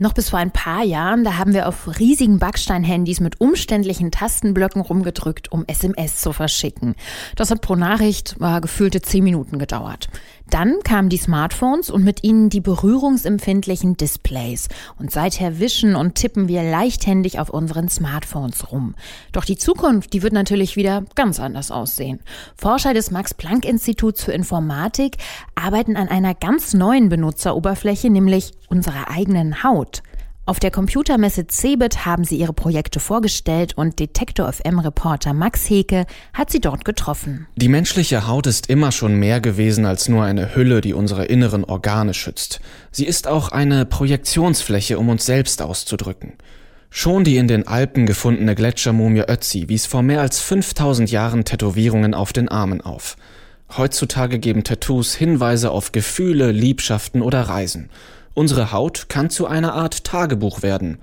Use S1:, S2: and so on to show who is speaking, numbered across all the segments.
S1: Noch bis vor ein paar Jahren, da haben wir auf riesigen Backstein-Handys mit umständlichen Tastenblöcken rumgedrückt, um SMS zu verschicken. Das hat pro Nachricht war gefühlte zehn Minuten gedauert. Dann kamen die Smartphones und mit ihnen die berührungsempfindlichen Displays. Und seither wischen und tippen wir leichthändig auf unseren Smartphones rum. Doch die Zukunft, die wird natürlich wieder ganz anders aussehen. Forscher des Max-Planck-Instituts für Informatik arbeiten an einer ganz neuen Benutzeroberfläche, nämlich unserer eigenen Haut. Auf der Computermesse CeBIT haben sie ihre Projekte vorgestellt und Detektor FM Reporter Max Heke hat sie dort getroffen.
S2: Die menschliche Haut ist immer schon mehr gewesen als nur eine Hülle, die unsere inneren Organe schützt. Sie ist auch eine Projektionsfläche, um uns selbst auszudrücken. Schon die in den Alpen gefundene Gletschermumie Ötzi wies vor mehr als 5000 Jahren Tätowierungen auf den Armen auf. Heutzutage geben Tattoos Hinweise auf Gefühle, Liebschaften oder Reisen. Unsere Haut kann zu einer Art Tagebuch werden.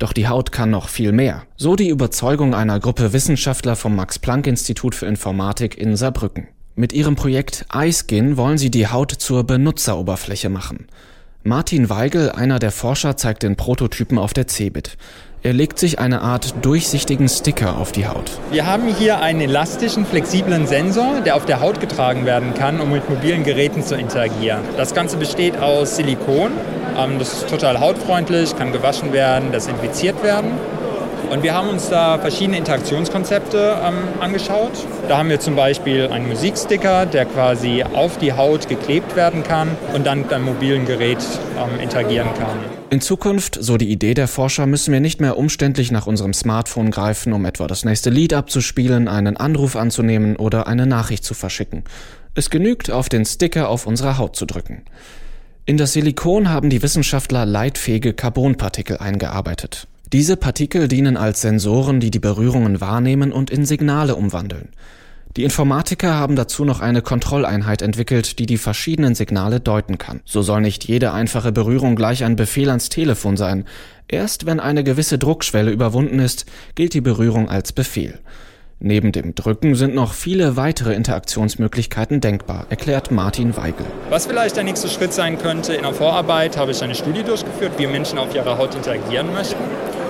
S2: Doch die Haut kann noch viel mehr. So die Überzeugung einer Gruppe Wissenschaftler vom Max-Planck-Institut für Informatik in Saarbrücken. Mit ihrem Projekt iSkin wollen sie die Haut zur Benutzeroberfläche machen. Martin Weigel, einer der Forscher, zeigt den Prototypen auf der CeBIT. Er legt sich eine Art durchsichtigen Sticker auf die Haut.
S3: Wir haben hier einen elastischen, flexiblen Sensor, der auf der Haut getragen werden kann, um mit mobilen Geräten zu interagieren. Das Ganze besteht aus Silikon. Ähm, das ist total hautfreundlich, kann gewaschen werden, desinfiziert werden. Und wir haben uns da verschiedene Interaktionskonzepte ähm, angeschaut. Da haben wir zum Beispiel einen Musiksticker, der quasi auf die Haut geklebt werden kann und dann mit einem mobilen Gerät ähm, interagieren kann.
S2: In Zukunft, so die Idee der Forscher, müssen wir nicht mehr umständlich nach unserem Smartphone greifen, um etwa das nächste Lied abzuspielen, einen Anruf anzunehmen oder eine Nachricht zu verschicken. Es genügt, auf den Sticker auf unserer Haut zu drücken. In das Silikon haben die Wissenschaftler leitfähige Carbonpartikel eingearbeitet. Diese Partikel dienen als Sensoren, die die Berührungen wahrnehmen und in Signale umwandeln. Die Informatiker haben dazu noch eine Kontrolleinheit entwickelt, die die verschiedenen Signale deuten kann. So soll nicht jede einfache Berührung gleich ein Befehl ans Telefon sein. Erst wenn eine gewisse Druckschwelle überwunden ist, gilt die Berührung als Befehl. Neben dem Drücken sind noch viele weitere Interaktionsmöglichkeiten denkbar, erklärt Martin Weigel.
S3: Was vielleicht der nächste Schritt sein könnte, in der Vorarbeit habe ich eine Studie durchgeführt, wie Menschen auf ihrer Haut interagieren möchten.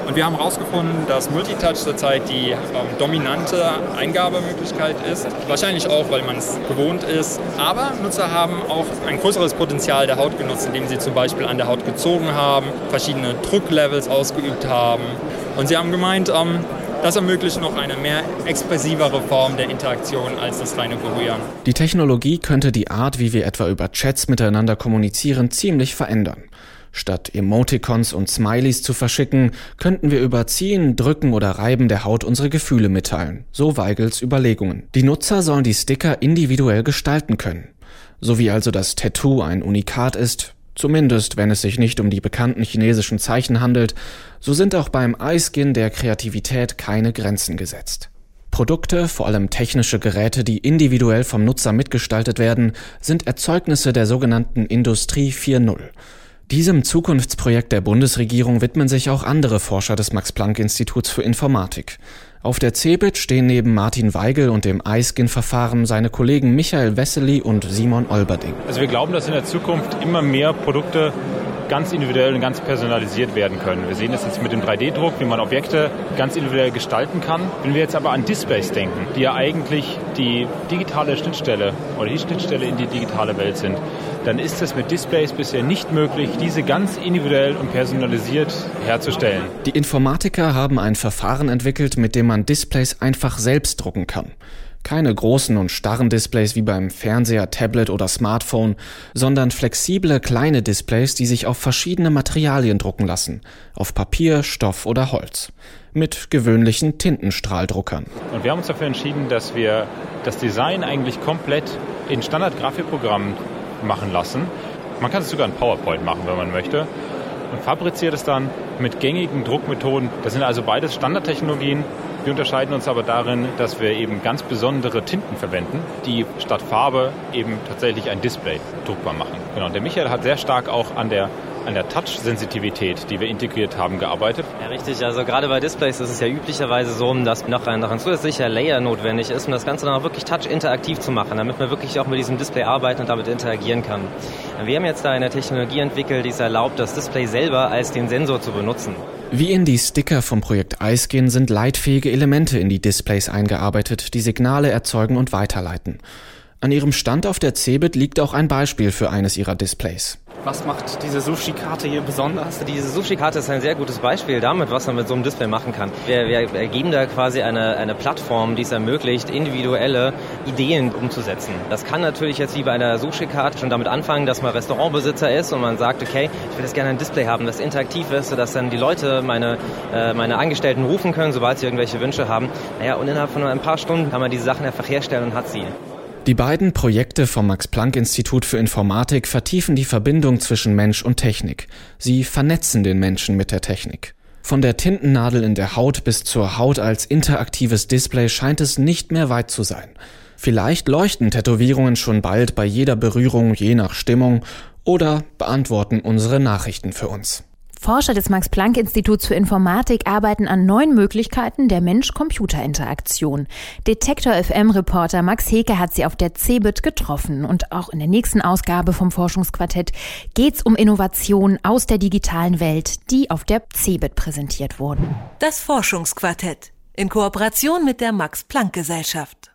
S3: Und wir haben herausgefunden, dass Multitouch zurzeit die ähm, dominante Eingabemöglichkeit ist. Wahrscheinlich auch, weil man es gewohnt ist. Aber Nutzer haben auch ein größeres Potenzial der Haut genutzt, indem sie zum Beispiel an der Haut gezogen haben, verschiedene Drucklevels ausgeübt haben. Und sie haben gemeint, ähm, das ermöglicht noch eine mehr expressivere Form der Interaktion als das reine Berühren.
S2: Die Technologie könnte die Art, wie wir etwa über Chats miteinander kommunizieren, ziemlich verändern. Statt Emoticons und Smileys zu verschicken, könnten wir über Ziehen, Drücken oder Reiben der Haut unsere Gefühle mitteilen. So Weigels Überlegungen. Die Nutzer sollen die Sticker individuell gestalten können. So wie also das Tattoo ein Unikat ist, zumindest wenn es sich nicht um die bekannten chinesischen Zeichen handelt, so sind auch beim iSkin der Kreativität keine Grenzen gesetzt. Produkte, vor allem technische Geräte, die individuell vom Nutzer mitgestaltet werden, sind Erzeugnisse der sogenannten Industrie 4.0. Diesem Zukunftsprojekt der Bundesregierung widmen sich auch andere Forscher des Max-Planck-Instituts für Informatik. Auf der CeBIT stehen neben Martin Weigel und dem iSkin-Verfahren seine Kollegen Michael Wessely und Simon Olberding.
S4: Also wir glauben, dass in der Zukunft immer mehr Produkte ganz individuell und ganz personalisiert werden können. Wir sehen das jetzt mit dem 3D-Druck, wie man Objekte ganz individuell gestalten kann. Wenn wir jetzt aber an Displays denken, die ja eigentlich die digitale Schnittstelle oder die Schnittstelle in die digitale Welt sind, dann ist es mit Displays bisher nicht möglich, diese ganz individuell und personalisiert herzustellen.
S2: Die Informatiker haben ein Verfahren entwickelt, mit dem man Displays einfach selbst drucken kann. Keine großen und starren Displays wie beim Fernseher, Tablet oder Smartphone, sondern flexible kleine Displays, die sich auf verschiedene Materialien drucken lassen. Auf Papier, Stoff oder Holz. Mit gewöhnlichen Tintenstrahldruckern.
S4: Und wir haben uns dafür entschieden, dass wir das Design eigentlich komplett in Standard-Grafikprogrammen machen lassen. Man kann es sogar in PowerPoint machen, wenn man möchte. Und fabriziert es dann mit gängigen Druckmethoden. Das sind also beides Standardtechnologien, wir unterscheiden uns aber darin, dass wir eben ganz besondere Tinten verwenden, die statt Farbe eben tatsächlich ein Display druckbar machen. Genau, und der Michael hat sehr stark auch an der an der Touch-Sensitivität, die wir integriert haben, gearbeitet.
S5: Ja, richtig. Also gerade bei Displays ist es ja üblicherweise so, dass noch ein, noch ein zusätzlicher Layer notwendig ist, um das Ganze dann auch wirklich touch-interaktiv zu machen, damit man wirklich auch mit diesem Display arbeiten und damit interagieren kann. Wir haben jetzt da eine Technologie entwickelt, die es erlaubt, das Display selber als den Sensor zu benutzen.
S2: Wie in die Sticker vom Projekt Ice gehen, sind leitfähige Elemente in die Displays eingearbeitet, die Signale erzeugen und weiterleiten. An ihrem Stand auf der CeBIT liegt auch ein Beispiel für eines ihrer Displays.
S6: Was macht diese Sushi-Karte hier besonders?
S5: Diese Sushi-Karte ist ein sehr gutes Beispiel damit, was man mit so einem Display machen kann. Wir, wir geben da quasi eine, eine Plattform, die es ermöglicht, individuelle Ideen umzusetzen. Das kann natürlich jetzt wie bei einer Sushi-Karte schon damit anfangen, dass man Restaurantbesitzer ist und man sagt, okay, ich will jetzt gerne ein Display haben, das interaktiv ist, sodass dann die Leute meine, äh, meine Angestellten rufen können, sobald sie irgendwelche Wünsche haben. Naja, und innerhalb von ein paar Stunden kann man diese Sachen einfach herstellen und hat sie.
S2: Die beiden Projekte vom Max-Planck-Institut für Informatik vertiefen die Verbindung zwischen Mensch und Technik. Sie vernetzen den Menschen mit der Technik. Von der Tintennadel in der Haut bis zur Haut als interaktives Display scheint es nicht mehr weit zu sein. Vielleicht leuchten Tätowierungen schon bald bei jeder Berührung je nach Stimmung oder beantworten unsere Nachrichten für uns.
S1: Forscher des Max-Planck-Instituts für Informatik arbeiten an neuen Möglichkeiten der Mensch-Computer-Interaktion. Detektor FM-Reporter Max Heke hat sie auf der CeBIT getroffen. Und auch in der nächsten Ausgabe vom Forschungsquartett geht's um Innovationen aus der digitalen Welt, die auf der CeBIT präsentiert wurden.
S7: Das Forschungsquartett in Kooperation mit der Max-Planck-Gesellschaft.